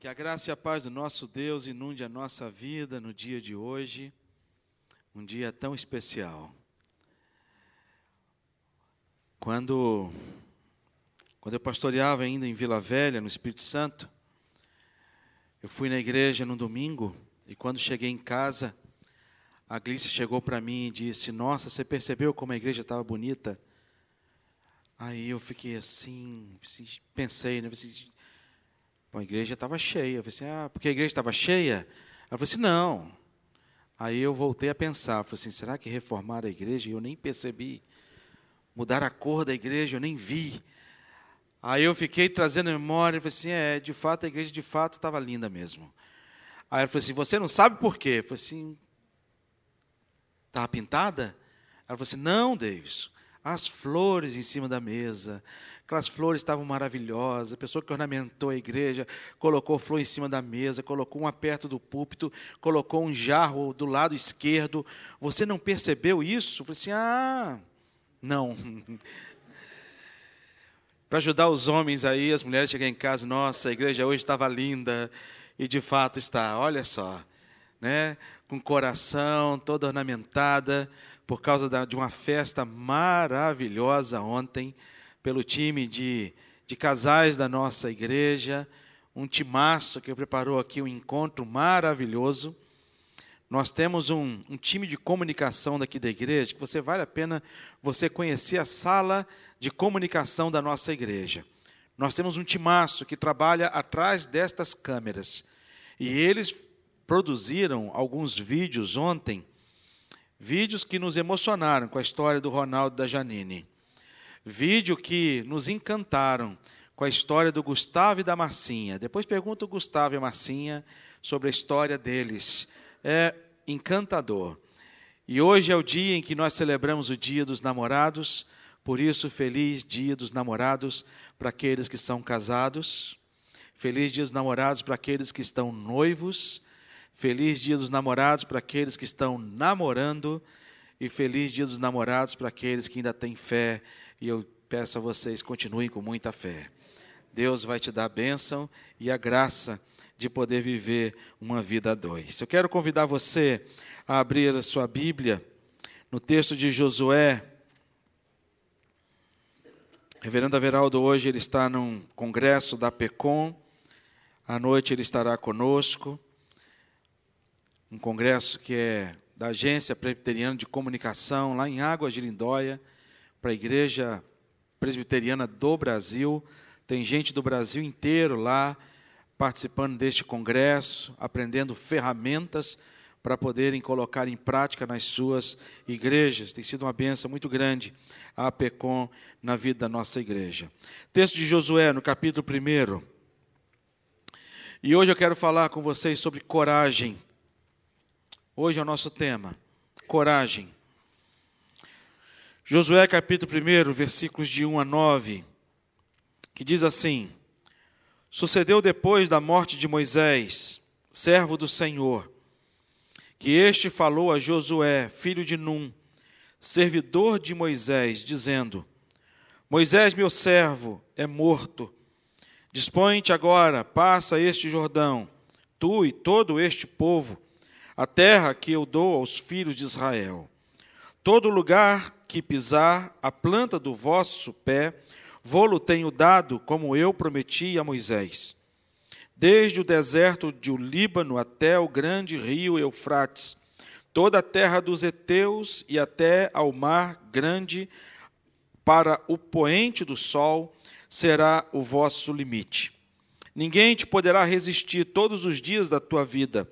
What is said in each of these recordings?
Que a graça e a paz do nosso Deus inunde a nossa vida no dia de hoje, um dia tão especial. Quando, quando eu pastoreava ainda em Vila Velha, no Espírito Santo, eu fui na igreja no domingo e quando cheguei em casa, a Glícia chegou para mim e disse: Nossa, você percebeu como a igreja estava bonita? Aí eu fiquei assim, pensei, né? Bom, a igreja estava cheia. Eu falei assim, ah, porque a igreja estava cheia? Ela falou assim, não. Aí eu voltei a pensar, falei assim, será que reformaram a igreja? E eu nem percebi. Mudar a cor da igreja, eu nem vi. Aí eu fiquei trazendo memória, e falei assim, é, de fato, a igreja de fato estava linda mesmo. Aí ela falou assim, você não sabe por quê? Eu falei assim, estava pintada? Ela falou assim, não, Davis, as flores em cima da mesa, Aquelas flores estavam maravilhosas. A pessoa que ornamentou a igreja colocou flor em cima da mesa, colocou uma perto do púlpito, colocou um jarro do lado esquerdo. Você não percebeu isso? Eu falei assim: ah, não. Para ajudar os homens aí, as mulheres chegam em casa, nossa, a igreja hoje estava linda. E de fato está, olha só, né? com coração toda ornamentada, por causa de uma festa maravilhosa ontem pelo time de, de casais da nossa igreja, um timaço que preparou aqui um encontro maravilhoso. Nós temos um, um, time de comunicação daqui da igreja, que você vale a pena você conhecer a sala de comunicação da nossa igreja. Nós temos um timaço que trabalha atrás destas câmeras. E eles produziram alguns vídeos ontem, vídeos que nos emocionaram com a história do Ronaldo da Janine. Vídeo que nos encantaram com a história do Gustavo e da Marcinha. Depois pergunta o Gustavo e a Marcinha sobre a história deles. É encantador. E hoje é o dia em que nós celebramos o Dia dos Namorados, por isso, feliz Dia dos Namorados para aqueles que são casados, feliz Dia dos Namorados para aqueles que estão noivos, feliz Dia dos Namorados para aqueles que estão namorando, e feliz Dia dos Namorados para aqueles que ainda têm fé e eu peço a vocês, continuem com muita fé. Deus vai te dar a bênção e a graça de poder viver uma vida a dois. Eu quero convidar você a abrir a sua Bíblia no texto de Josué. Reverendo Averaldo, hoje ele está num congresso da PECOM. À noite ele estará conosco. Um congresso que é da Agência Presbiteriana de Comunicação, lá em Água de Lindóia para a igreja presbiteriana do Brasil. Tem gente do Brasil inteiro lá participando deste congresso, aprendendo ferramentas para poderem colocar em prática nas suas igrejas. Tem sido uma benção muito grande a APECOM na vida da nossa igreja. Texto de Josué, no capítulo 1. E hoje eu quero falar com vocês sobre coragem. Hoje é o nosso tema: coragem. Josué capítulo 1, versículos de 1 a 9, que diz assim: Sucedeu depois da morte de Moisés, servo do Senhor, que este falou a Josué, filho de Num, servidor de Moisés, dizendo: Moisés, meu servo, é morto. Dispõe-te agora, passa este Jordão, tu e todo este povo, a terra que eu dou aos filhos de Israel. Todo lugar que pisar a planta do vosso pé, vou-lo tenho dado, como eu prometi a Moisés. Desde o deserto de Líbano até o grande rio Eufrates, toda a terra dos heteus e até ao mar grande, para o poente do sol, será o vosso limite. Ninguém te poderá resistir todos os dias da tua vida.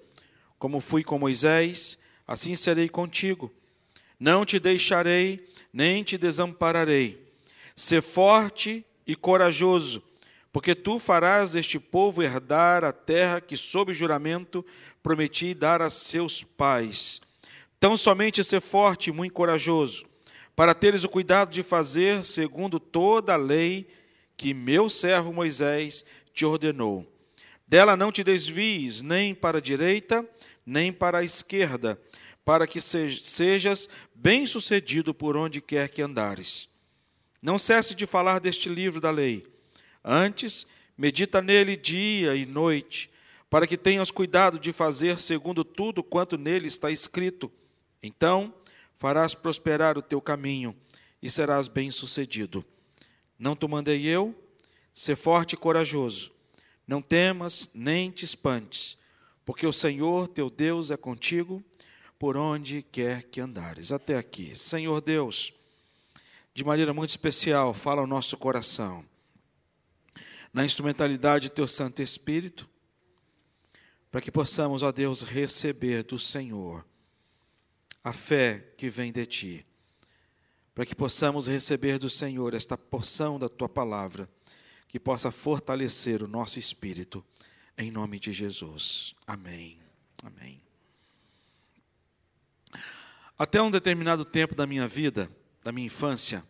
Como fui com Moisés, assim serei contigo. Não te deixarei, nem te desampararei. Sê forte e corajoso, porque tu farás este povo herdar a terra que, sob juramento, prometi dar a seus pais. Tão somente ser forte e muito corajoso, para teres o cuidado de fazer segundo toda a lei que meu servo Moisés te ordenou. Dela não te desvies nem para a direita, nem para a esquerda, para que sejas bem-sucedido por onde quer que andares. Não cesse de falar deste livro da lei. Antes, medita nele dia e noite, para que tenhas cuidado de fazer segundo tudo quanto nele está escrito. Então farás prosperar o teu caminho e serás bem-sucedido. Não te mandei eu? Sê forte e corajoso. Não temas nem te espantes, porque o Senhor teu Deus é contigo por onde quer que andares. Até aqui. Senhor Deus, de maneira muito especial, fala ao nosso coração. Na instrumentalidade do teu Santo Espírito, para que possamos, ó Deus, receber do Senhor a fé que vem de ti. Para que possamos receber do Senhor esta porção da tua palavra, que possa fortalecer o nosso espírito, em nome de Jesus. Amém. Amém. Até um determinado tempo da minha vida, da minha infância,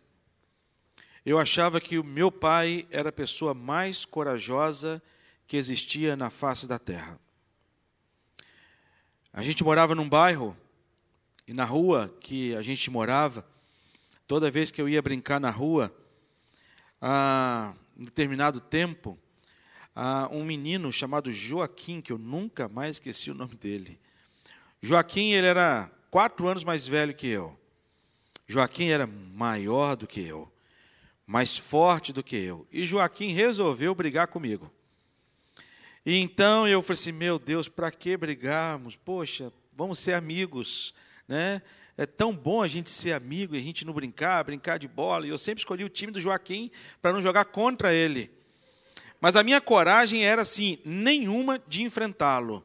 eu achava que o meu pai era a pessoa mais corajosa que existia na face da terra. A gente morava num bairro e na rua que a gente morava, toda vez que eu ia brincar na rua, a um determinado tempo, um menino chamado Joaquim, que eu nunca mais esqueci o nome dele. Joaquim, ele era quatro anos mais velho que eu. Joaquim era maior do que eu, mais forte do que eu. E Joaquim resolveu brigar comigo. E então eu falei assim: meu Deus, para que brigarmos? Poxa, vamos ser amigos, né? É tão bom a gente ser amigo e a gente não brincar, brincar de bola. E eu sempre escolhi o time do Joaquim para não jogar contra ele. Mas a minha coragem era assim, nenhuma de enfrentá-lo.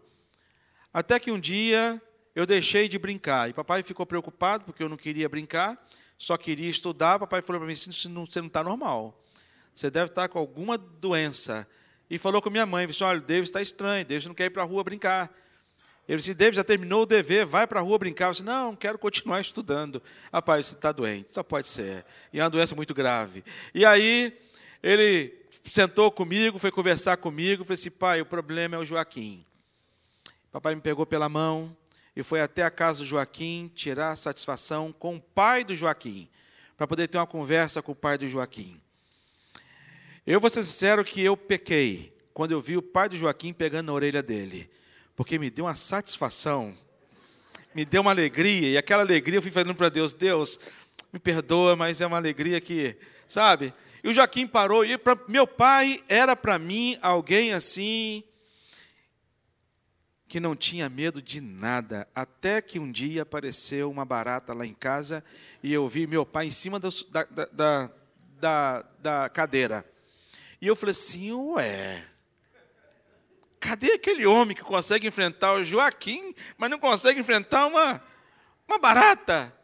Até que um dia eu deixei de brincar. E papai ficou preocupado porque eu não queria brincar, só queria estudar. Papai falou para mim: você não está normal. Você deve estar com alguma doença. E falou com minha mãe: disse, olha, o David está estranho, David não quer ir para a rua brincar. Ele disse: David já terminou o dever, vai para a rua brincar. Eu disse: não, quero continuar estudando. Rapaz, você está doente, só pode ser. E é uma doença muito grave. E aí, ele sentou comigo, foi conversar comigo. Falei assim: pai, o problema é o Joaquim. Papai me pegou pela mão, e foi até a casa do Joaquim tirar satisfação com o pai do Joaquim, para poder ter uma conversa com o pai do Joaquim. Eu vou ser sincero que eu pequei quando eu vi o pai do Joaquim pegando na orelha dele, porque me deu uma satisfação, me deu uma alegria, e aquela alegria eu fui falando para Deus: Deus, me perdoa, mas é uma alegria que, sabe? E o Joaquim parou, e pra, meu pai era para mim alguém assim, que não tinha medo de nada, até que um dia apareceu uma barata lá em casa e eu vi meu pai em cima da, da, da, da cadeira. E eu falei assim: ué, cadê aquele homem que consegue enfrentar o Joaquim, mas não consegue enfrentar uma, uma barata?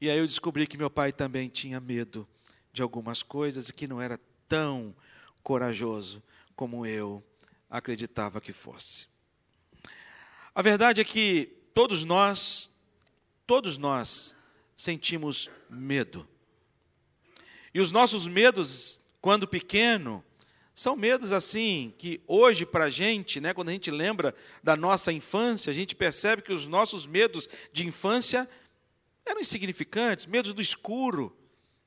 E aí eu descobri que meu pai também tinha medo de algumas coisas e que não era tão corajoso como eu acreditava que fosse. A verdade é que todos nós, todos nós sentimos medo. E os nossos medos, quando pequeno, são medos assim que hoje para a gente, né, quando a gente lembra da nossa infância, a gente percebe que os nossos medos de infância eram insignificantes, medos do escuro,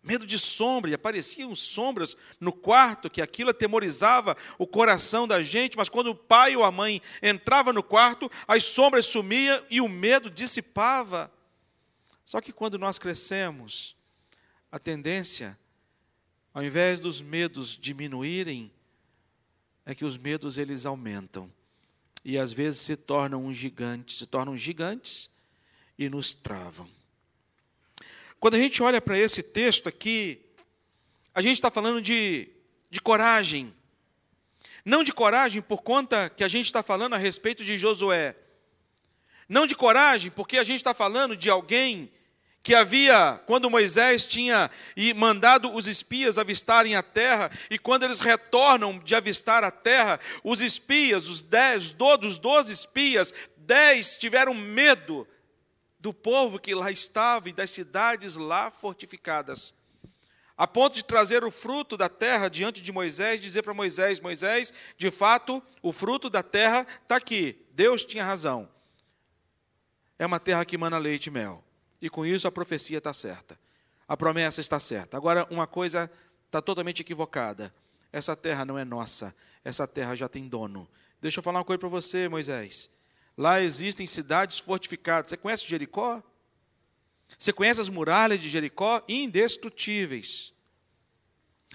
medo de sombra, e apareciam sombras no quarto, que aquilo atemorizava o coração da gente, mas quando o pai ou a mãe entrava no quarto, as sombras sumiam e o medo dissipava. Só que quando nós crescemos, a tendência, ao invés dos medos diminuírem, é que os medos eles aumentam. E às vezes se tornam um gigante, se tornam gigantes e nos travam. Quando a gente olha para esse texto aqui, a gente está falando de, de coragem. Não de coragem por conta que a gente está falando a respeito de Josué. Não de coragem porque a gente está falando de alguém que havia, quando Moisés tinha mandado os espias avistarem a terra, e quando eles retornam de avistar a terra, os espias, os dez, dos doze espias, dez tiveram medo do povo que lá estava e das cidades lá fortificadas, a ponto de trazer o fruto da terra diante de Moisés, dizer para Moisés: Moisés, de fato, o fruto da terra está aqui. Deus tinha razão. É uma terra que mana leite e mel. E com isso a profecia está certa. A promessa está certa. Agora, uma coisa está totalmente equivocada. Essa terra não é nossa, essa terra já tem dono. Deixa eu falar uma coisa para você, Moisés. Lá existem cidades fortificadas. Você conhece Jericó? Você conhece as muralhas de Jericó? Indestrutíveis.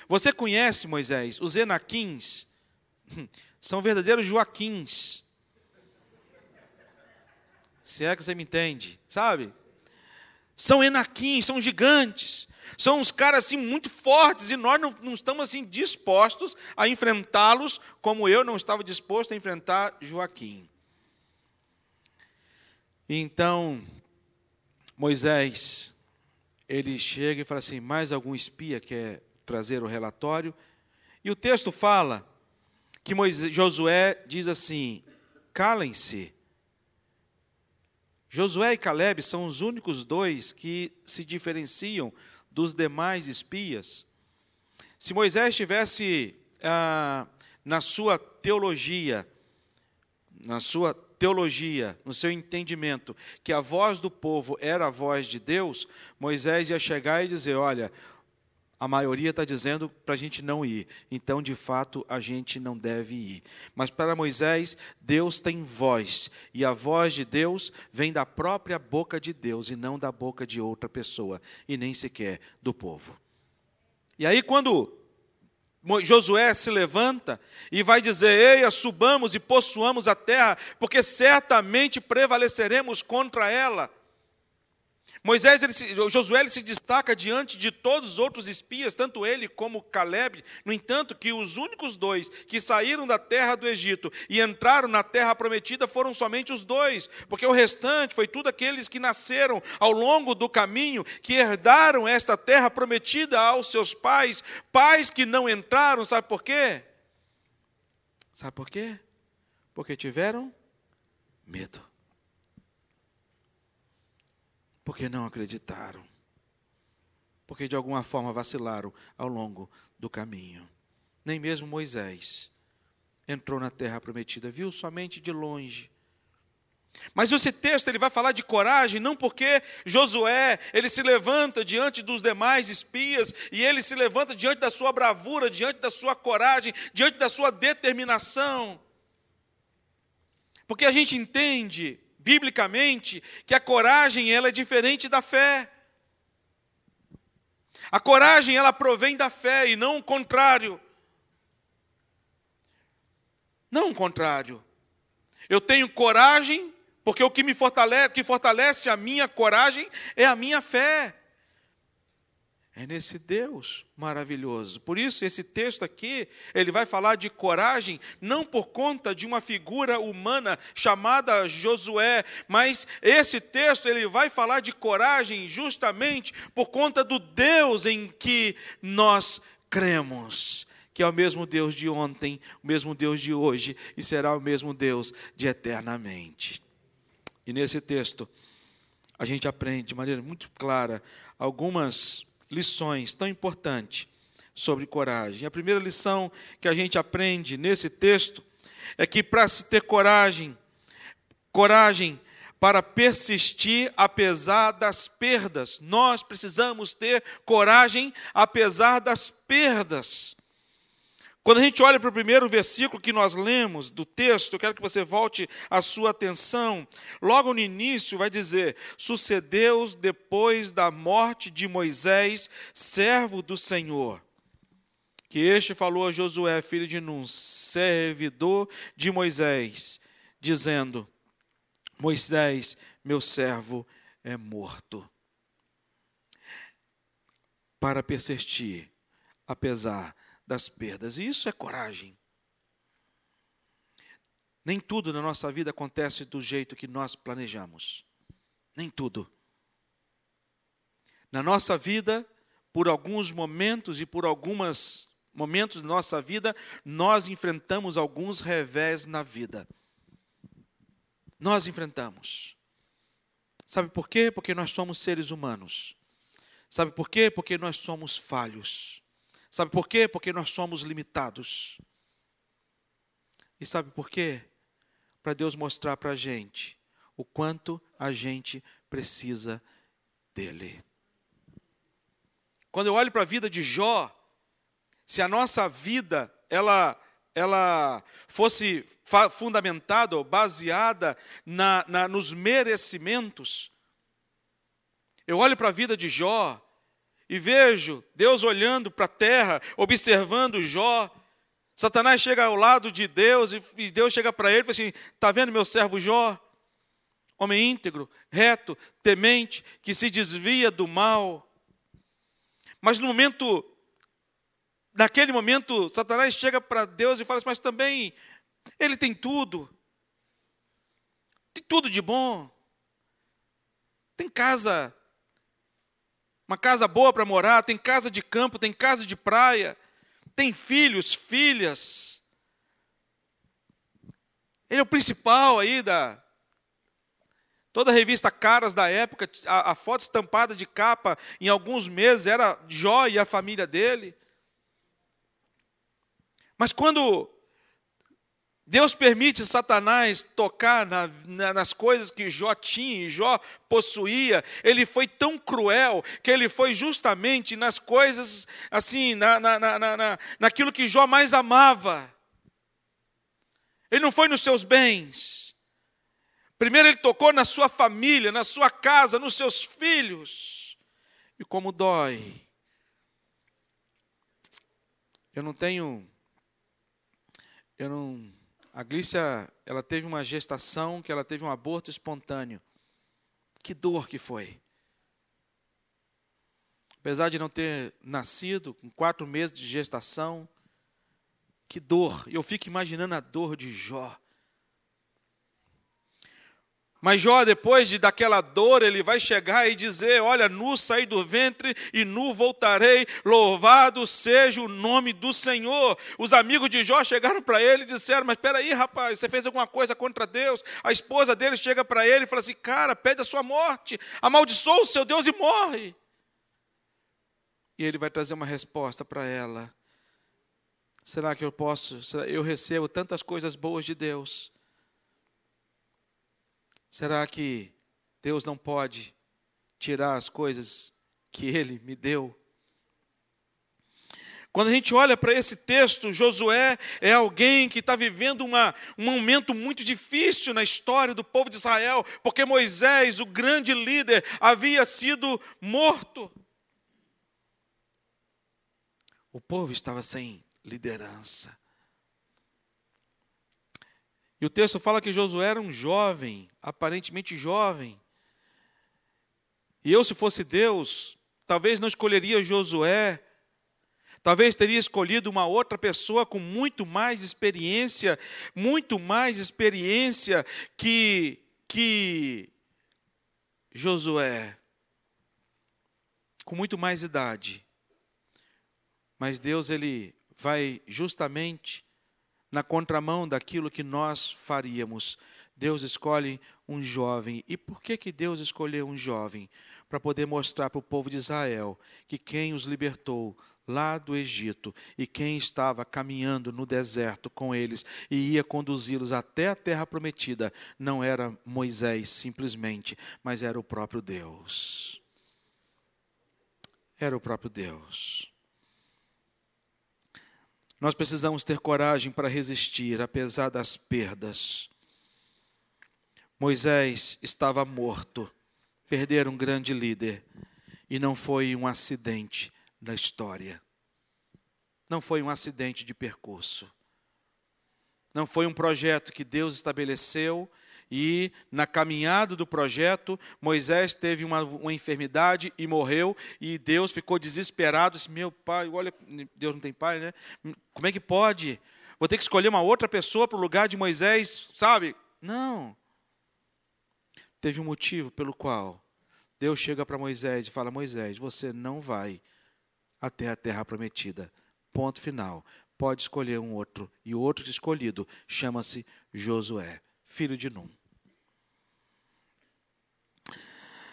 Você conhece, Moisés, os Enaquins? São verdadeiros Joaquins. Se é que você me entende, sabe? São Enaquins, são gigantes. São uns caras assim muito fortes e nós não, não estamos assim dispostos a enfrentá-los como eu não estava disposto a enfrentar Joaquim. Então, Moisés, ele chega e fala assim: mais algum espia quer trazer o relatório? E o texto fala que Moisés, Josué diz assim: calem-se. Josué e Caleb são os únicos dois que se diferenciam dos demais espias. Se Moisés tivesse ah, na sua teologia, na sua teologia, no seu entendimento, que a voz do povo era a voz de Deus, Moisés ia chegar e dizer: Olha, a maioria está dizendo para a gente não ir, então de fato a gente não deve ir. Mas para Moisés, Deus tem voz, e a voz de Deus vem da própria boca de Deus e não da boca de outra pessoa, e nem sequer do povo. E aí, quando Josué se levanta e vai dizer: Eia, subamos e possuamos a terra, porque certamente prevaleceremos contra ela. Moisés, ele se, Josué ele se destaca diante de todos os outros espias, tanto ele como Caleb. No entanto, que os únicos dois que saíram da terra do Egito e entraram na terra prometida foram somente os dois, porque o restante foi tudo aqueles que nasceram ao longo do caminho, que herdaram esta terra prometida aos seus pais, pais que não entraram, sabe por quê? Sabe por quê? Porque tiveram medo porque não acreditaram, porque de alguma forma vacilaram ao longo do caminho. Nem mesmo Moisés entrou na terra prometida, viu somente de longe. Mas esse texto ele vai falar de coragem, não porque Josué ele se levanta diante dos demais espias e ele se levanta diante da sua bravura, diante da sua coragem, diante da sua determinação. Porque a gente entende biblicamente, que a coragem ela é diferente da fé. A coragem ela provém da fé e não o contrário. Não o contrário. Eu tenho coragem porque o que me fortalece, que fortalece a minha coragem é a minha fé. É nesse Deus maravilhoso. Por isso, esse texto aqui, ele vai falar de coragem, não por conta de uma figura humana chamada Josué, mas esse texto, ele vai falar de coragem justamente por conta do Deus em que nós cremos. Que é o mesmo Deus de ontem, o mesmo Deus de hoje e será o mesmo Deus de eternamente. E nesse texto, a gente aprende de maneira muito clara algumas lições tão importantes sobre coragem. A primeira lição que a gente aprende nesse texto é que para se ter coragem, coragem para persistir apesar das perdas, nós precisamos ter coragem apesar das perdas. Quando a gente olha para o primeiro versículo que nós lemos do texto, eu quero que você volte a sua atenção. Logo no início vai dizer: Sucedeu depois da morte de Moisés, servo do Senhor, que este falou a Josué, filho de Nun, servidor de Moisés, dizendo: Moisés, meu servo, é morto. Para persistir, apesar das perdas. E isso é coragem. Nem tudo na nossa vida acontece do jeito que nós planejamos. Nem tudo. Na nossa vida, por alguns momentos e por alguns momentos da nossa vida, nós enfrentamos alguns revés na vida. Nós enfrentamos. Sabe por quê? Porque nós somos seres humanos. Sabe por quê? Porque nós somos falhos. Sabe por quê? Porque nós somos limitados. E sabe por quê? Para Deus mostrar para a gente o quanto a gente precisa dele. Quando eu olho para a vida de Jó, se a nossa vida ela ela fosse fundamentada ou baseada na, na, nos merecimentos. Eu olho para a vida de Jó e vejo Deus olhando para a terra, observando Jó. Satanás chega ao lado de Deus e Deus chega para ele e fala assim: Está vendo meu servo Jó? Homem íntegro, reto, temente, que se desvia do mal. Mas no momento naquele momento, Satanás chega para Deus e fala assim, mas também ele tem tudo. Tem tudo de bom. Tem casa, uma casa boa para morar, tem casa de campo, tem casa de praia, tem filhos, filhas. Ele é o principal aí da. Toda a revista Caras da época, a, a foto estampada de capa, em alguns meses, era Jó e a família dele. Mas quando Deus permite Satanás tocar na, na, nas coisas que Jó tinha e Jó possuía. Ele foi tão cruel que ele foi justamente nas coisas, assim, na, na, na, naquilo que Jó mais amava. Ele não foi nos seus bens. Primeiro ele tocou na sua família, na sua casa, nos seus filhos. E como dói. Eu não tenho eu não. A Glícia, ela teve uma gestação, que ela teve um aborto espontâneo. Que dor que foi. Apesar de não ter nascido, com quatro meses de gestação, que dor. Eu fico imaginando a dor de Jó. Mas Jó, depois de daquela dor, ele vai chegar e dizer: Olha, nu saí do ventre e nu voltarei, louvado seja o nome do Senhor. Os amigos de Jó chegaram para ele e disseram: Mas espera aí, rapaz, você fez alguma coisa contra Deus? A esposa dele chega para ele e fala assim: Cara, pede a sua morte, amaldiçoa o seu Deus e morre. E ele vai trazer uma resposta para ela: Será que eu posso? Eu recebo tantas coisas boas de Deus Será que Deus não pode tirar as coisas que Ele me deu? Quando a gente olha para esse texto, Josué é alguém que está vivendo uma, um momento muito difícil na história do povo de Israel, porque Moisés, o grande líder, havia sido morto. O povo estava sem liderança. E o texto fala que Josué era um jovem, aparentemente jovem. E eu, se fosse Deus, talvez não escolheria Josué, talvez teria escolhido uma outra pessoa com muito mais experiência, muito mais experiência que, que Josué, com muito mais idade. Mas Deus, ele vai justamente na contramão daquilo que nós faríamos. Deus escolhe um jovem. E por que, que Deus escolheu um jovem? Para poder mostrar para o povo de Israel que quem os libertou lá do Egito e quem estava caminhando no deserto com eles e ia conduzi-los até a terra prometida não era Moisés simplesmente, mas era o próprio Deus. Era o próprio Deus. Nós precisamos ter coragem para resistir, apesar das perdas. Moisés estava morto, perderam um grande líder, e não foi um acidente na história. Não foi um acidente de percurso. Não foi um projeto que Deus estabeleceu e na caminhada do projeto, Moisés teve uma, uma enfermidade e morreu, e Deus ficou desesperado, disse, meu pai, olha, Deus não tem pai, né? Como é que pode? Vou ter que escolher uma outra pessoa para o lugar de Moisés, sabe? Não. Teve um motivo pelo qual Deus chega para Moisés e fala: Moisés, você não vai até a terra prometida. Ponto final. Pode escolher um outro. E o outro escolhido chama-se Josué, filho de Num.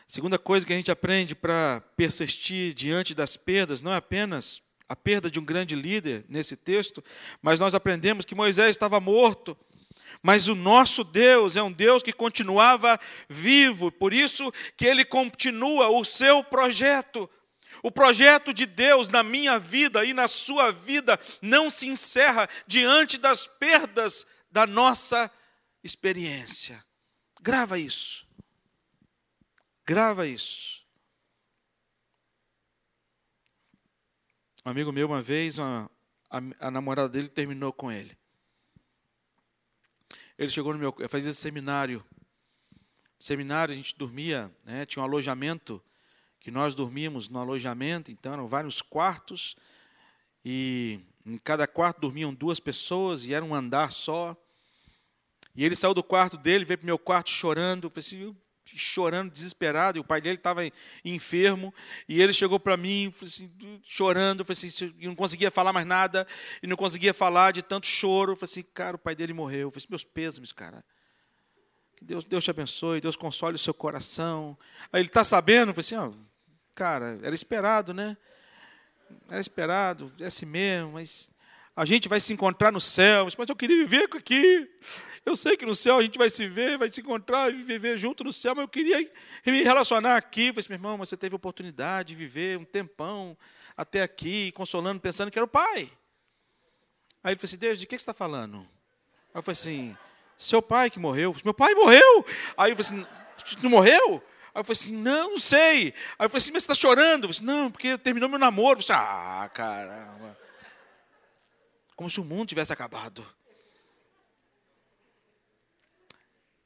Segunda coisa que a gente aprende para persistir diante das perdas, não é apenas a perda de um grande líder nesse texto, mas nós aprendemos que Moisés estava morto. Mas o nosso Deus é um Deus que continuava vivo, por isso que ele continua o seu projeto. O projeto de Deus na minha vida e na sua vida não se encerra diante das perdas da nossa experiência. Grava isso. Grava isso. Um amigo meu, uma vez, uma, a, a, namorada dele terminou com ele. Ele chegou no meu. Eu fazia seminário. Seminário, a gente dormia, né, tinha um alojamento, que nós dormíamos no alojamento, então eram vários quartos, e em cada quarto dormiam duas pessoas, e era um andar só. E ele saiu do quarto dele, veio para o meu quarto chorando, assim, chorando, desesperado, e o pai dele estava enfermo, e ele chegou para mim, assim, chorando, assim, e não conseguia falar mais nada, e não conseguia falar de tanto choro. Eu falei assim, cara, o pai dele morreu. Eu falei assim, meus pêsames, cara. Que Deus, Deus te abençoe, Deus console o seu coração. Aí ele está sabendo, eu falei assim, ó, cara, era esperado, né? Era esperado, é assim mesmo, mas a gente vai se encontrar no céu. Mas eu queria viver aqui. Eu sei que no céu a gente vai se ver, vai se encontrar e viver junto no céu, mas eu queria me relacionar aqui. Eu falei assim, meu irmão, você teve oportunidade de viver um tempão até aqui, consolando, pensando que era o pai. Aí ele falou assim, Deus, de que você está falando? Aí eu falei assim, seu pai que morreu. Falei, meu pai morreu. Aí eu falei assim, não morreu? Aí eu falei assim, não, não sei. Aí eu falei assim, mas você está chorando? Eu falei assim, não, porque terminou meu namoro. Eu falei assim, ah, caramba. Como se o mundo tivesse acabado.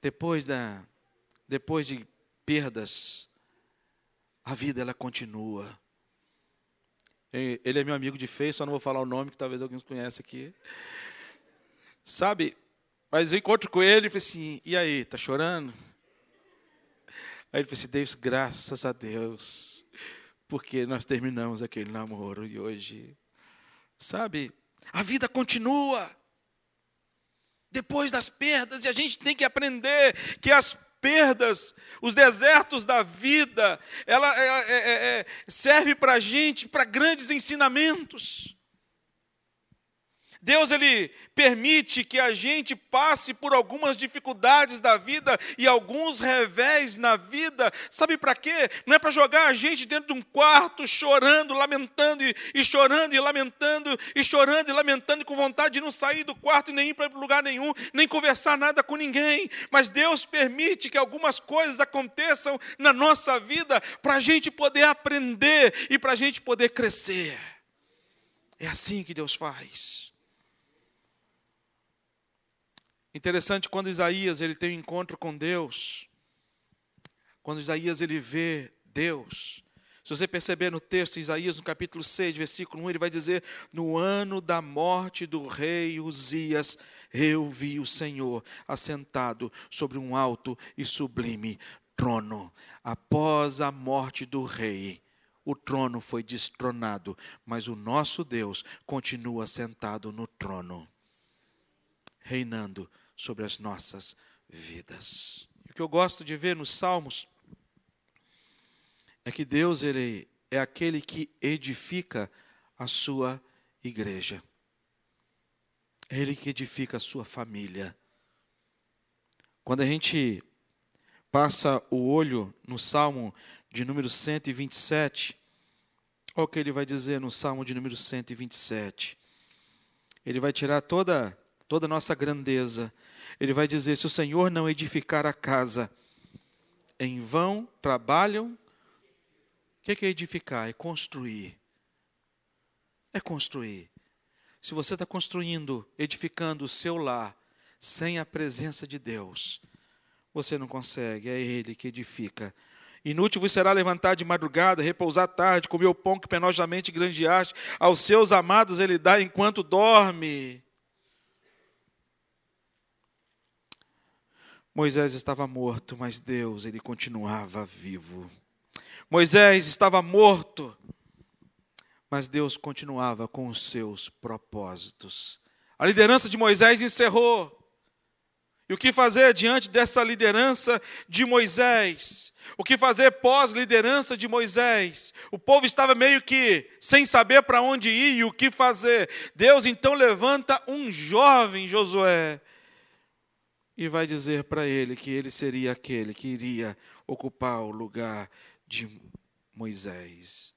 Depois, da, depois de perdas, a vida ela continua. Ele é meu amigo de fez, só não vou falar o nome, que talvez alguém conheça aqui. Sabe, mas eu encontro com ele e falei assim, e aí, tá chorando? Aí ele falou assim, Deus, graças a Deus, porque nós terminamos aquele namoro e hoje, sabe, a vida continua depois das perdas, e a gente tem que aprender que as perdas, os desertos da vida, ela, ela é, é, é serve para a gente, para grandes ensinamentos. Deus ele permite que a gente passe por algumas dificuldades da vida e alguns revés na vida. Sabe para quê? Não é para jogar a gente dentro de um quarto chorando, lamentando e, e, chorando e lamentando e chorando e lamentando com vontade de não sair do quarto nem ir para lugar nenhum, nem conversar nada com ninguém. Mas Deus permite que algumas coisas aconteçam na nossa vida para a gente poder aprender e para a gente poder crescer. É assim que Deus faz. Interessante quando Isaías ele tem um encontro com Deus, quando Isaías ele vê Deus. Se você perceber no texto, Isaías, no capítulo 6, versículo 1, ele vai dizer: No ano da morte do rei Uzias, eu vi o Senhor assentado sobre um alto e sublime trono. Após a morte do rei, o trono foi destronado, mas o nosso Deus continua sentado no trono, reinando sobre as nossas vidas. o que eu gosto de ver nos Salmos é que Deus ele é aquele que edifica a sua igreja. É ele que edifica a sua família. Quando a gente passa o olho no Salmo de número 127, olha o que ele vai dizer no Salmo de número 127. Ele vai tirar toda toda a nossa grandeza ele vai dizer: se o Senhor não edificar a casa, em vão trabalham. O que é edificar? É construir. É construir. Se você está construindo, edificando o seu lar, sem a presença de Deus, você não consegue, é Ele que edifica. Inútil vos será levantar de madrugada, repousar tarde, comer o pão que penosamente grandeaste, aos seus amados ele dá enquanto dorme. Moisés estava morto, mas Deus, ele continuava vivo. Moisés estava morto, mas Deus continuava com os seus propósitos. A liderança de Moisés encerrou. E o que fazer diante dessa liderança de Moisés? O que fazer pós-liderança de Moisés? O povo estava meio que sem saber para onde ir e o que fazer. Deus então levanta um jovem Josué e vai dizer para ele que ele seria aquele que iria ocupar o lugar de Moisés.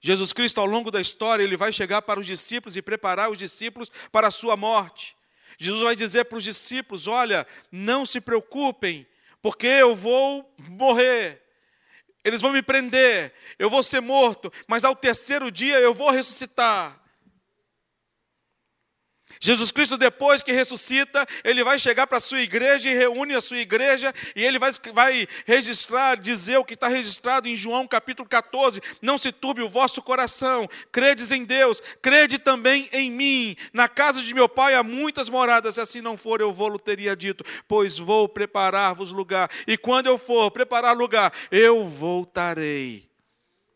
Jesus Cristo, ao longo da história, ele vai chegar para os discípulos e preparar os discípulos para a sua morte. Jesus vai dizer para os discípulos: Olha, não se preocupem, porque eu vou morrer. Eles vão me prender, eu vou ser morto, mas ao terceiro dia eu vou ressuscitar. Jesus Cristo, depois que ressuscita, ele vai chegar para a sua igreja e reúne a sua igreja, e ele vai, vai registrar, dizer o que está registrado em João capítulo 14: Não se turbe o vosso coração, credes em Deus, crede também em mim. Na casa de meu pai há muitas moradas, se assim não for, eu vou-lo teria dito, pois vou preparar-vos lugar, e quando eu for preparar lugar, eu voltarei.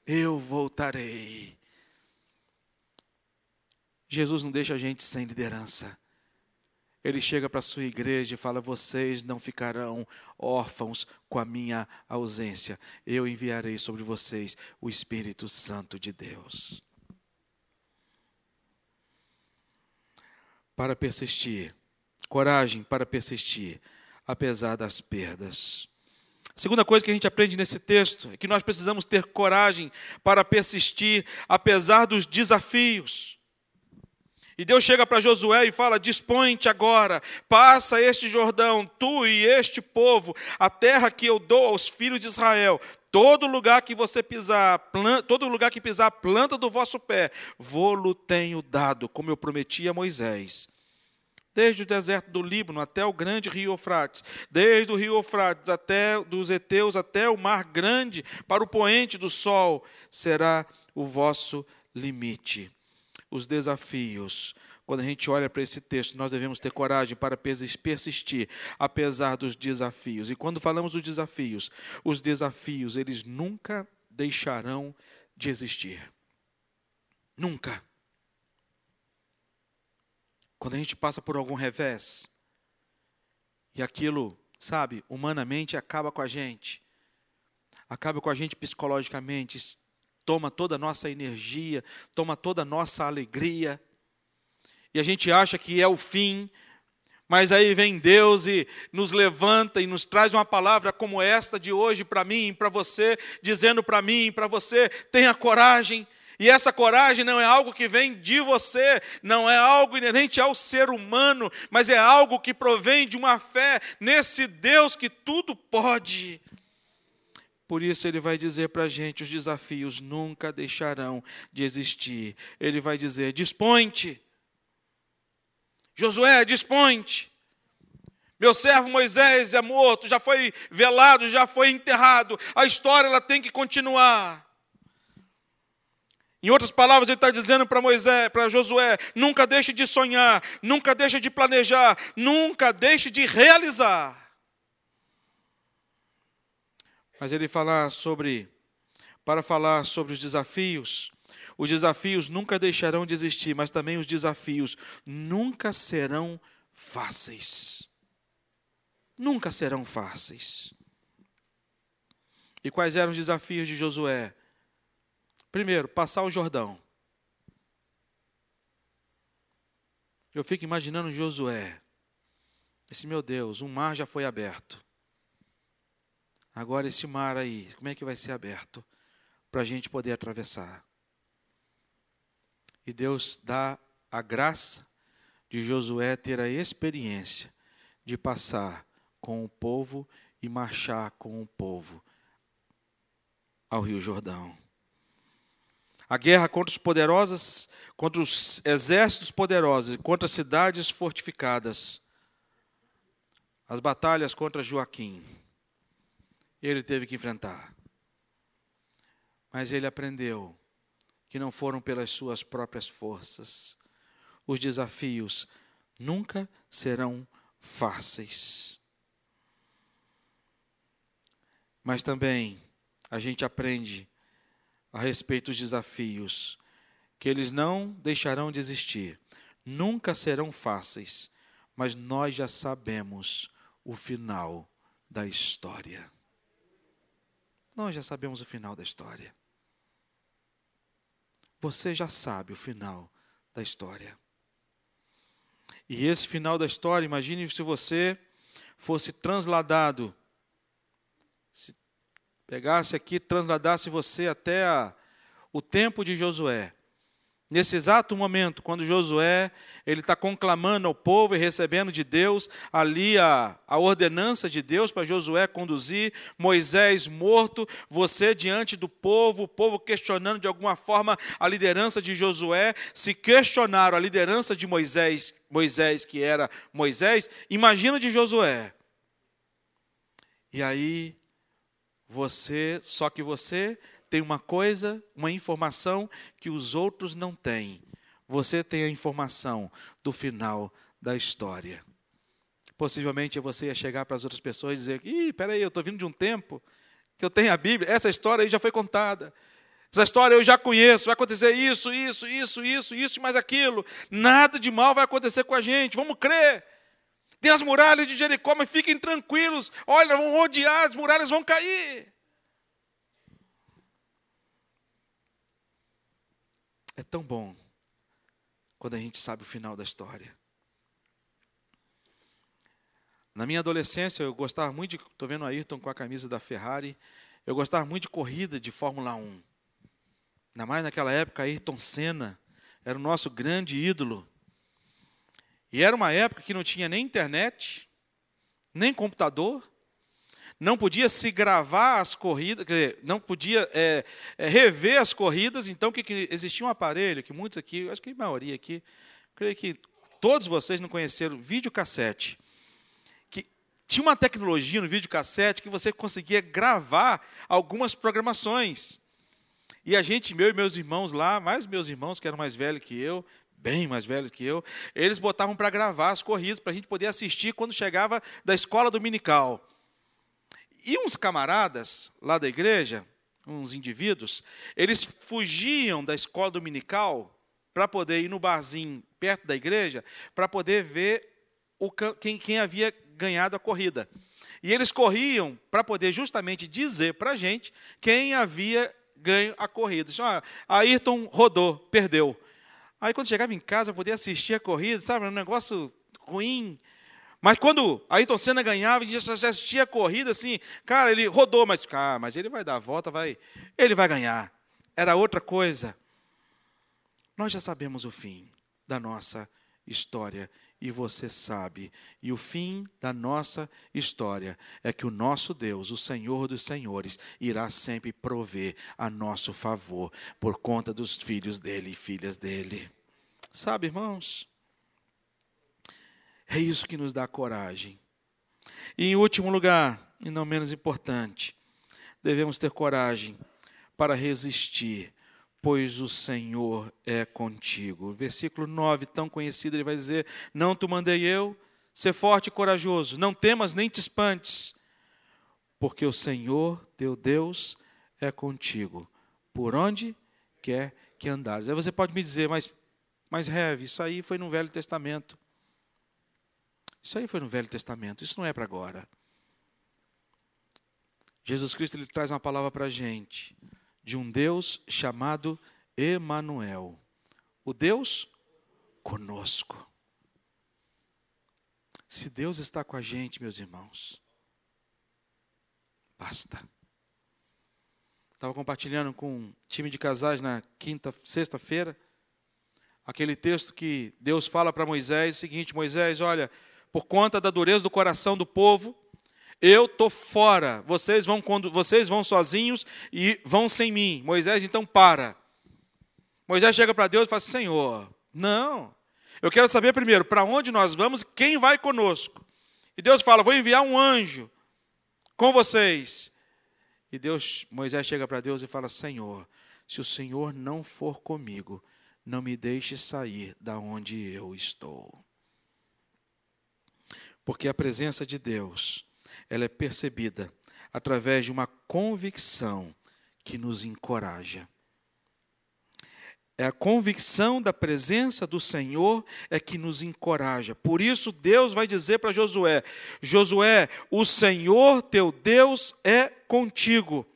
Eu voltarei. Jesus não deixa a gente sem liderança. Ele chega para a sua igreja e fala: Vocês não ficarão órfãos com a minha ausência. Eu enviarei sobre vocês o Espírito Santo de Deus. Para persistir, coragem para persistir, apesar das perdas. A segunda coisa que a gente aprende nesse texto é que nós precisamos ter coragem para persistir, apesar dos desafios. E Deus chega para Josué e fala: Dispõe-te agora, passa este Jordão, tu e este povo, a terra que eu dou aos filhos de Israel. Todo lugar que você pisar, todo lugar que pisar a planta do vosso pé, vou-lo tenho dado, como eu prometi a Moisés. Desde o deserto do Líbano até o grande rio Eufrates, desde o rio Eufrates até dos heteus até o mar grande, para o poente do sol, será o vosso limite os desafios. Quando a gente olha para esse texto, nós devemos ter coragem para persistir, apesar dos desafios. E quando falamos dos desafios, os desafios, eles nunca deixarão de existir. Nunca. Quando a gente passa por algum revés, e aquilo, sabe, humanamente acaba com a gente, acaba com a gente psicologicamente, toma toda a nossa energia, toma toda a nossa alegria. E a gente acha que é o fim, mas aí vem Deus e nos levanta e nos traz uma palavra como esta de hoje para mim para você, dizendo para mim para você: tenha coragem. E essa coragem não é algo que vem de você, não é algo inerente ao ser humano, mas é algo que provém de uma fé nesse Deus que tudo pode. Por isso ele vai dizer para a gente: os desafios nunca deixarão de existir. Ele vai dizer: dispõe-te. Josué, dispõe-te. Meu servo Moisés é morto, já foi velado, já foi enterrado. A história ela tem que continuar. Em outras palavras, ele está dizendo para Moisés, para Josué: nunca deixe de sonhar, nunca deixe de planejar, nunca deixe de realizar. Mas ele fala sobre, para falar sobre os desafios, os desafios nunca deixarão de existir, mas também os desafios nunca serão fáceis. Nunca serão fáceis. E quais eram os desafios de Josué? Primeiro, passar o Jordão. Eu fico imaginando Josué. Esse meu Deus, um mar já foi aberto. Agora esse mar aí, como é que vai ser aberto para a gente poder atravessar? E Deus dá a graça de Josué ter a experiência de passar com o povo e marchar com o povo ao Rio Jordão. A guerra contra os poderosos, contra os exércitos poderosos, contra as cidades fortificadas. As batalhas contra Joaquim ele teve que enfrentar. Mas ele aprendeu que não foram pelas suas próprias forças. Os desafios nunca serão fáceis. Mas também a gente aprende a respeito dos desafios que eles não deixarão de existir. Nunca serão fáceis, mas nós já sabemos o final da história. Nós já sabemos o final da história. Você já sabe o final da história. E esse final da história, imagine se você fosse transladado, se pegasse aqui, transladasse você até a, o tempo de Josué. Nesse exato momento, quando Josué ele está conclamando ao povo e recebendo de Deus ali a, a ordenança de Deus para Josué conduzir, Moisés morto, você diante do povo, o povo questionando de alguma forma a liderança de Josué, se questionaram a liderança de Moisés, Moisés que era Moisés, imagina de Josué. E aí você, só que você tem uma coisa, uma informação que os outros não têm. Você tem a informação do final da história. Possivelmente você ia chegar para as outras pessoas e dizer: Ih, peraí, eu estou vindo de um tempo que eu tenho a Bíblia, essa história aí já foi contada. Essa história eu já conheço, vai acontecer isso, isso, isso, isso, isso e mais aquilo. Nada de mal vai acontecer com a gente, vamos crer. Tem as muralhas de Jericó, mas fiquem tranquilos. Olha, vão rodear, as muralhas vão cair. É tão bom quando a gente sabe o final da história. Na minha adolescência, eu gostava muito de. Estou vendo o Ayrton com a camisa da Ferrari. Eu gostava muito de corrida de Fórmula 1. Ainda mais naquela época, Ayrton Senna era o nosso grande ídolo. E era uma época que não tinha nem internet, nem computador, não podia se gravar as corridas, dizer, não podia é, é, rever as corridas, então que, que, existia um aparelho que muitos aqui, acho que a maioria aqui, creio que todos vocês não conheceram, videocassete. Que tinha uma tecnologia no videocassete que você conseguia gravar algumas programações. E a gente, meu e meus irmãos lá, mais meus irmãos que eram mais velhos que eu, bem mais velhos que eu, eles botavam para gravar as corridas, para a gente poder assistir quando chegava da escola dominical. E uns camaradas lá da igreja, uns indivíduos, eles fugiam da escola dominical para poder ir no barzinho perto da igreja, para poder ver o, quem, quem havia ganhado a corrida. E eles corriam para poder justamente dizer para a gente quem havia ganho a corrida. Disse, ah, Ayrton rodou, perdeu. Aí quando chegava em casa, eu podia assistir a corrida, sabe, um negócio ruim. Mas quando Ayrton Senna ganhava, a gente já assistia a corrida assim, cara, ele rodou, mas, ah, mas ele vai dar a volta, vai, ele vai ganhar. Era outra coisa. Nós já sabemos o fim da nossa história e você sabe. E o fim da nossa história é que o nosso Deus, o Senhor dos Senhores, irá sempre prover a nosso favor por conta dos filhos dele e filhas dele. Sabe, irmãos? É isso que nos dá coragem. E em último lugar, e não menos importante, devemos ter coragem para resistir, pois o Senhor é contigo. Versículo 9, tão conhecido, ele vai dizer: Não te mandei eu, ser forte e corajoso, não temas nem te espantes, porque o Senhor, teu Deus, é contigo, por onde quer que andares. Aí você pode me dizer, mas, mas Reve, isso aí foi no Velho Testamento. Isso aí foi no Velho Testamento, isso não é para agora. Jesus Cristo ele traz uma palavra para a gente de um Deus chamado Emanuel, o Deus conosco. Se Deus está com a gente, meus irmãos, basta. Estava compartilhando com um time de casais na quinta, sexta-feira, aquele texto que Deus fala para Moisés, o seguinte, Moisés, olha, por conta da dureza do coração do povo, eu estou fora, vocês vão, vocês vão sozinhos e vão sem mim. Moisés, então para. Moisés chega para Deus e fala: Senhor, não, eu quero saber primeiro para onde nós vamos e quem vai conosco. E Deus fala: Vou enviar um anjo com vocês. E Deus, Moisés chega para Deus e fala: Senhor, se o Senhor não for comigo, não me deixe sair da onde eu estou. Porque a presença de Deus, ela é percebida através de uma convicção que nos encoraja. É a convicção da presença do Senhor é que nos encoraja. Por isso Deus vai dizer para Josué: Josué, o Senhor teu Deus é contigo.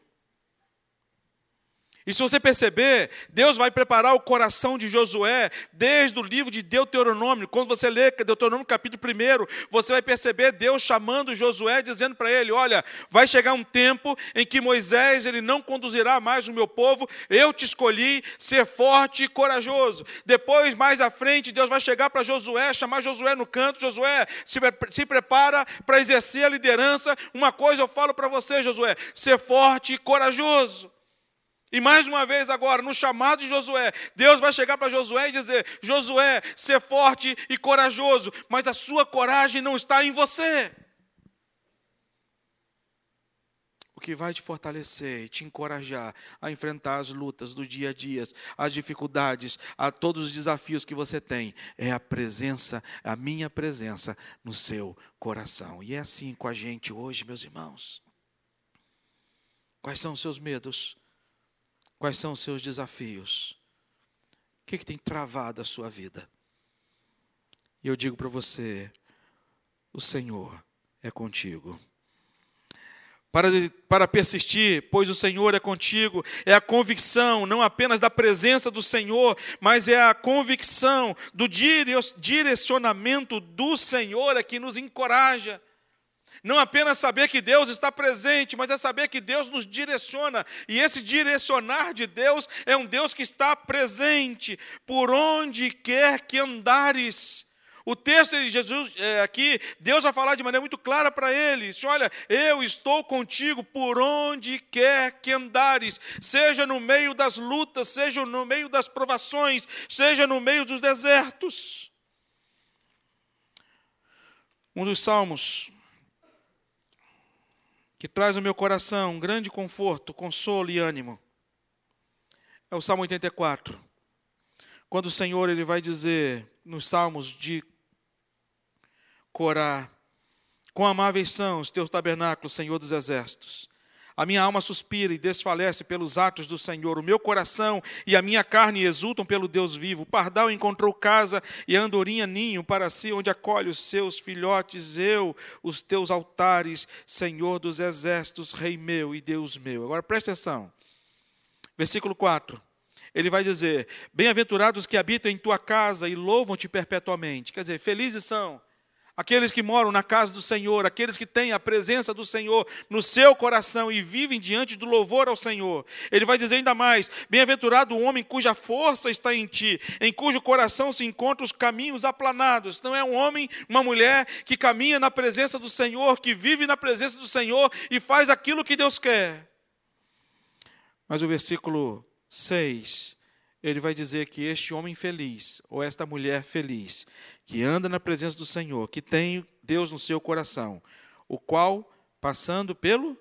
E se você perceber, Deus vai preparar o coração de Josué desde o livro de Deuteronômio. Quando você lê Deuteronômio capítulo 1, você vai perceber Deus chamando Josué, dizendo para ele: Olha, vai chegar um tempo em que Moisés ele não conduzirá mais o meu povo, eu te escolhi ser forte e corajoso. Depois, mais à frente, Deus vai chegar para Josué, chamar Josué no canto: Josué, se, se prepara para exercer a liderança. Uma coisa eu falo para você, Josué: ser forte e corajoso. E mais uma vez agora, no chamado de Josué, Deus vai chegar para Josué e dizer: Josué, ser forte e corajoso, mas a sua coragem não está em você. O que vai te fortalecer e te encorajar a enfrentar as lutas do dia a dia, as dificuldades, a todos os desafios que você tem, é a presença, a minha presença no seu coração. E é assim com a gente hoje, meus irmãos. Quais são os seus medos? Quais são os seus desafios? O que, que tem travado a sua vida? E eu digo para você: o Senhor é contigo. Para, para persistir, pois o Senhor é contigo, é a convicção não apenas da presença do Senhor, mas é a convicção do direcionamento do Senhor é que nos encoraja. Não apenas saber que Deus está presente, mas é saber que Deus nos direciona. E esse direcionar de Deus é um Deus que está presente por onde quer que andares. O texto de Jesus é, aqui, Deus vai falar de maneira muito clara para eles: olha, eu estou contigo por onde quer que andares, seja no meio das lutas, seja no meio das provações, seja no meio dos desertos. Um dos salmos que traz ao meu coração um grande conforto, consolo e ânimo. É o Salmo 84. Quando o Senhor ele vai dizer nos Salmos de Corá, quão amáveis são os teus tabernáculos, Senhor dos exércitos. A minha alma suspira e desfalece pelos atos do Senhor. O meu coração e a minha carne exultam pelo Deus vivo. O pardal encontrou casa e a andorinha ninho para si, onde acolhe os seus filhotes. Eu, os teus altares, Senhor dos exércitos, Rei meu e Deus meu. Agora preste atenção. Versículo 4. Ele vai dizer: Bem-aventurados que habitam em tua casa e louvam-te perpetuamente. Quer dizer, felizes são Aqueles que moram na casa do Senhor, aqueles que têm a presença do Senhor no seu coração e vivem diante do louvor ao Senhor. Ele vai dizer ainda mais: Bem-aventurado o homem cuja força está em ti, em cujo coração se encontram os caminhos aplanados. Não é um homem, uma mulher que caminha na presença do Senhor, que vive na presença do Senhor e faz aquilo que Deus quer. Mas o versículo 6 ele vai dizer que este homem feliz, ou esta mulher feliz, que anda na presença do Senhor, que tem Deus no seu coração, o qual, passando pelo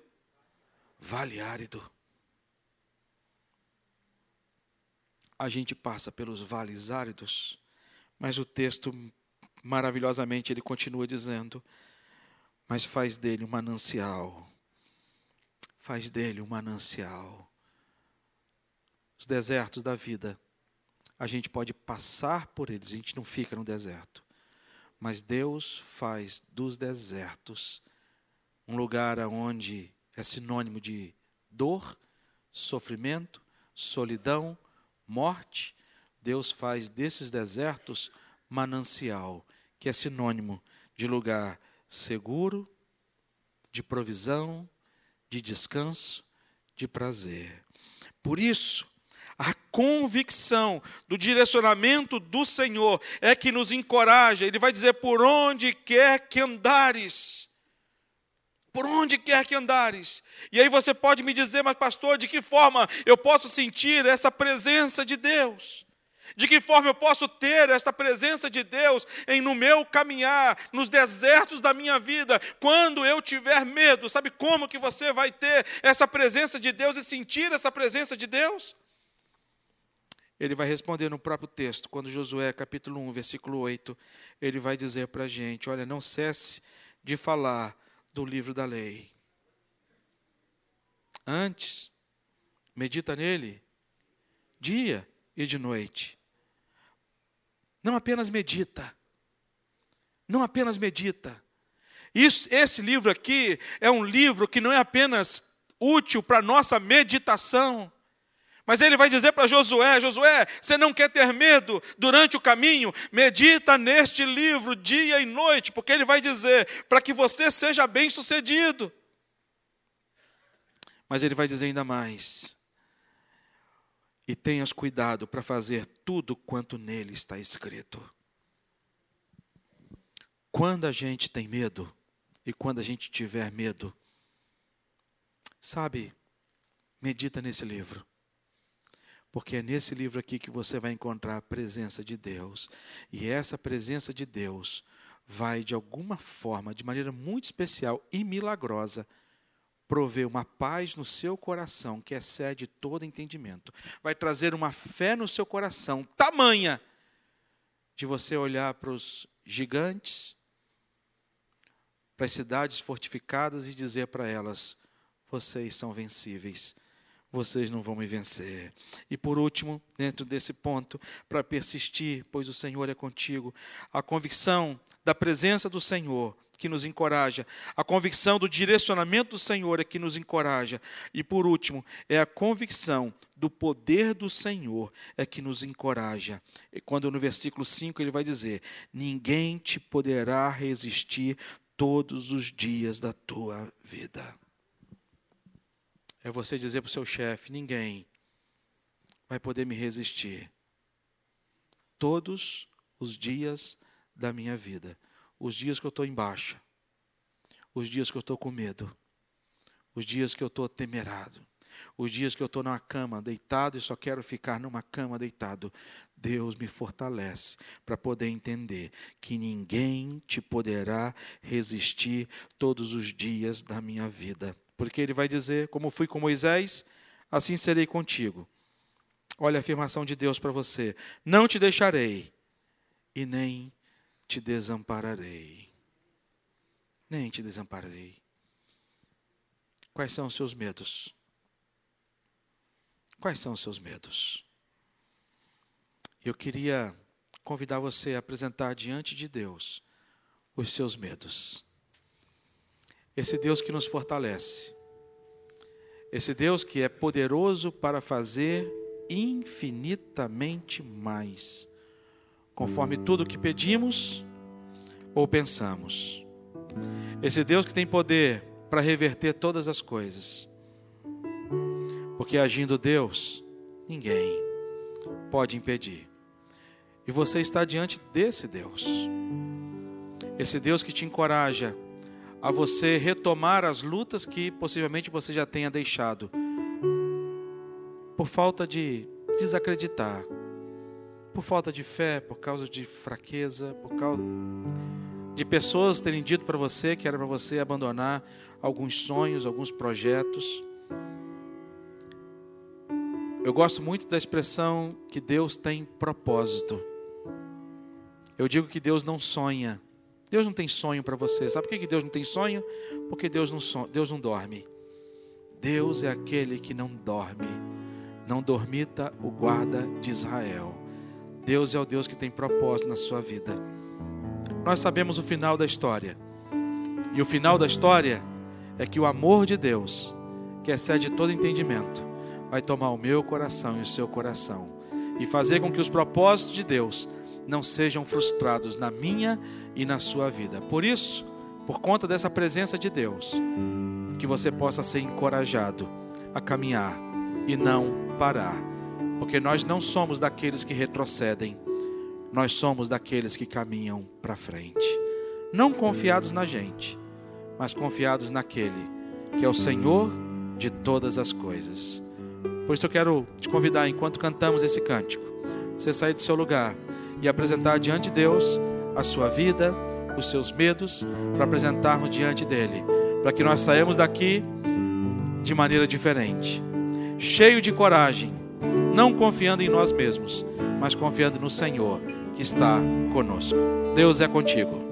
vale árido, a gente passa pelos vales áridos, mas o texto, maravilhosamente, ele continua dizendo: mas faz dele um manancial, faz dele um manancial os desertos da vida, a gente pode passar por eles, a gente não fica no deserto. Mas Deus faz dos desertos um lugar onde é sinônimo de dor, sofrimento, solidão, morte. Deus faz desses desertos manancial, que é sinônimo de lugar seguro, de provisão, de descanso, de prazer. Por isso, a convicção do direcionamento do Senhor é que nos encoraja. Ele vai dizer: por onde quer que andares. Por onde quer que andares. E aí você pode me dizer, mas pastor, de que forma eu posso sentir essa presença de Deus? De que forma eu posso ter esta presença de Deus em no meu caminhar, nos desertos da minha vida, quando eu tiver medo? Sabe como que você vai ter essa presença de Deus e sentir essa presença de Deus? Ele vai responder no próprio texto, quando Josué, capítulo 1, versículo 8, ele vai dizer para a gente: olha, não cesse de falar do livro da lei. Antes, medita nele, dia e de noite. Não apenas medita, não apenas medita. Isso, esse livro aqui é um livro que não é apenas útil para nossa meditação, Mas ele vai dizer para Josué: Josué, você não quer ter medo durante o caminho? Medita neste livro dia e noite, porque ele vai dizer para que você seja bem sucedido. Mas ele vai dizer ainda mais: e tenhas cuidado para fazer tudo quanto nele está escrito. Quando a gente tem medo, e quando a gente tiver medo, sabe, medita nesse livro. Porque é nesse livro aqui que você vai encontrar a presença de Deus. E essa presença de Deus vai, de alguma forma, de maneira muito especial e milagrosa, prover uma paz no seu coração que excede todo entendimento. Vai trazer uma fé no seu coração tamanha de você olhar para os gigantes, para as cidades fortificadas e dizer para elas: vocês são vencíveis vocês não vão me vencer. E por último, dentro desse ponto, para persistir, pois o Senhor é contigo, a convicção da presença do Senhor que nos encoraja, a convicção do direcionamento do Senhor é que nos encoraja. E por último, é a convicção do poder do Senhor é que nos encoraja. E quando no versículo 5 ele vai dizer: Ninguém te poderá resistir todos os dias da tua vida é você dizer para o seu chefe: ninguém vai poder me resistir. Todos os dias da minha vida, os dias que eu estou em baixa, os dias que eu estou com medo, os dias que eu estou temerado, os dias que eu estou numa cama deitado e só quero ficar numa cama deitado, Deus me fortalece para poder entender que ninguém te poderá resistir todos os dias da minha vida porque ele vai dizer: Como fui com Moisés, assim serei contigo. Olha a afirmação de Deus para você: Não te deixarei e nem te desampararei. Nem te desampararei. Quais são os seus medos? Quais são os seus medos? Eu queria convidar você a apresentar diante de Deus os seus medos. Esse Deus que nos fortalece. Esse Deus que é poderoso para fazer infinitamente mais, conforme tudo que pedimos ou pensamos. Esse Deus que tem poder para reverter todas as coisas. Porque agindo Deus, ninguém pode impedir. E você está diante desse Deus. Esse Deus que te encoraja a você retomar as lutas que possivelmente você já tenha deixado por falta de desacreditar, por falta de fé, por causa de fraqueza, por causa de pessoas terem dito para você que era para você abandonar alguns sonhos, alguns projetos. Eu gosto muito da expressão que Deus tem propósito. Eu digo que Deus não sonha, Deus não tem sonho para você. Sabe por que Deus não tem sonho? Porque Deus não, son... Deus não dorme. Deus é aquele que não dorme. Não dormita o guarda de Israel. Deus é o Deus que tem propósito na sua vida. Nós sabemos o final da história. E o final da história é que o amor de Deus, que excede todo entendimento, vai tomar o meu coração e o seu coração e fazer com que os propósitos de Deus não sejam frustrados na minha e na sua vida. Por isso, por conta dessa presença de Deus, que você possa ser encorajado a caminhar e não parar, porque nós não somos daqueles que retrocedem, nós somos daqueles que caminham para frente, não confiados na gente, mas confiados naquele que é o Senhor de todas as coisas. Por isso eu quero te convidar, enquanto cantamos esse cântico, você sair do seu lugar e apresentar diante de Deus a sua vida, os seus medos, para apresentarmos diante dele, para que nós saímos daqui de maneira diferente, cheio de coragem, não confiando em nós mesmos, mas confiando no Senhor que está conosco. Deus é contigo.